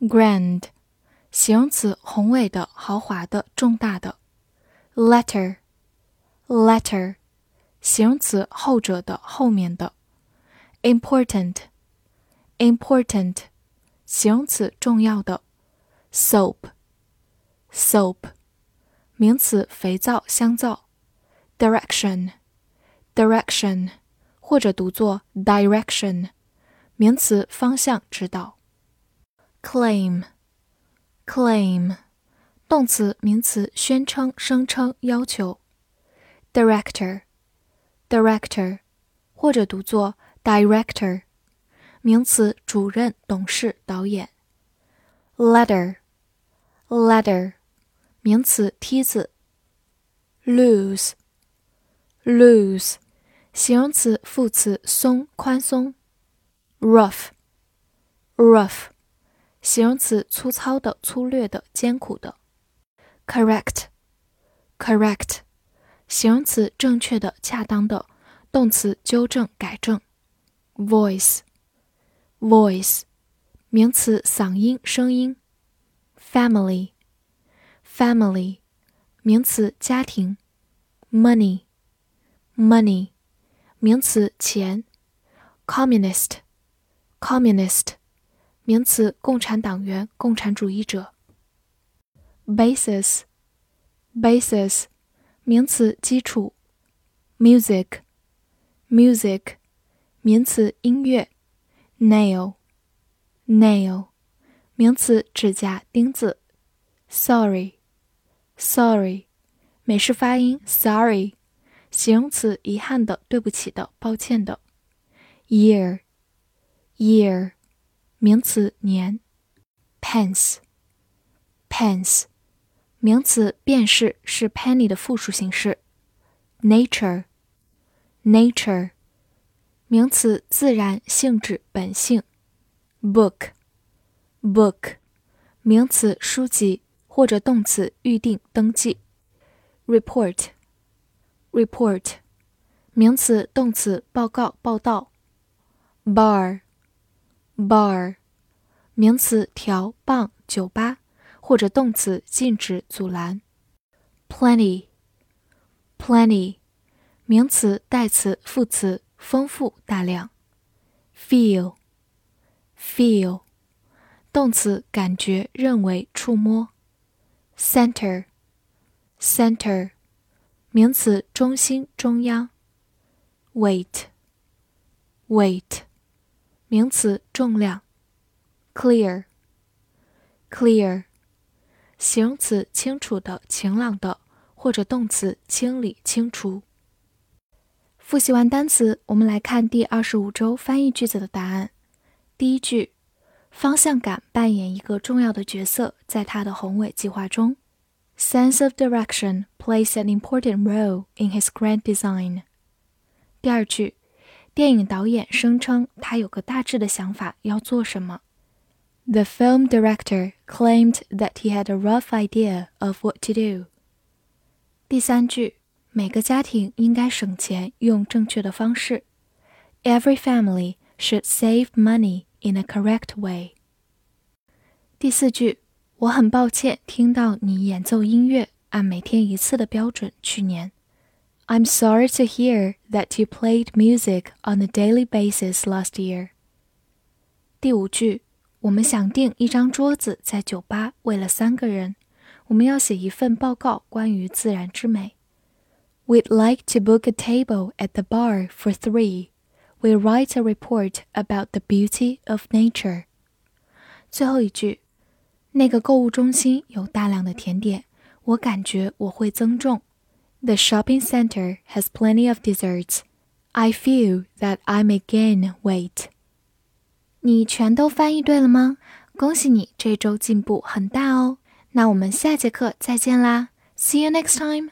Grand，形容词，宏伟的、豪华的、重大的。Letter，letter，形容词，后者的、后面的。Important，important，形容词，重要的。Soap，soap。名词，肥皂、香皂。Direction，direction，或者读作 direction，名词，方向、指导。Claim，claim，动词、名词，宣称、声称、要求。Director，director，或者读作 director，名词，主任、董事、导演。Ladder，ladder。名词，梯子。loose，loose，形容词，副词，松，宽松。rough，rough， 形容词，粗糙的，粗略的，艰苦的。correct，correct，形容词，正确的，恰当的，动词，纠正，改正。voice，voice，名词，嗓音，声音。family。family，名词，家庭。money，money，名词，钱。communist，communist，名词，共产党员、共产主义者。basis，basis，名词，基础。music，music，名词，音乐。nail，nail，名词，指甲、钉子。sorry。Sorry，美式发音 sorry，形容词遗憾的、对不起的、抱歉的。Year，year，名词年。Pence，pence，名词便是是 penny 的复数形式。Nature，nature，名词自然、性质、本性。Book，book，名词书籍。或者动词预定、登记。report，report，名词、动词报告、报道。bar bar，bar，名词条、棒、酒吧，或者动词禁止、阻拦。plenty，plenty，名词、代词、副词丰富、大量。feel，feel，动词感觉、认为、触摸。Center, center, 名词，中心、中央。Weight, weight, 名词，重量。Clear, clear, 形容词，清楚的、晴朗的，或者动词，清理、清除。复习完单词，我们来看第二十五周翻译句子的答案。第一句。方向感扮演一个重要的角色，在他的宏伟计划中。Sense of direction plays an important role in his grand design。第二句，电影导演声称他有个大致的想法要做什么。The film director claimed that he had a rough idea of what to do。第三句，每个家庭应该省钱，用正确的方式。Every family should save money in a correct way。第四句，我很抱歉听到你演奏音乐按每天一次的标准去年。I'm sorry to hear that you played music on a daily basis last year。第五句，我们想订一张桌子在酒吧，为了三个人。我们要写一份报告关于自然之美。We'd like to book a table at the bar for three. We write a report about the beauty of nature. 最后一句，那个购物中心有大量的甜点，我感觉我会增重。 The shopping center has plenty of desserts. I feel that I may gain weight. 你全都翻译对了吗？ 恭喜你这周进步很大哦！那我们下节课再见啦，See you next time。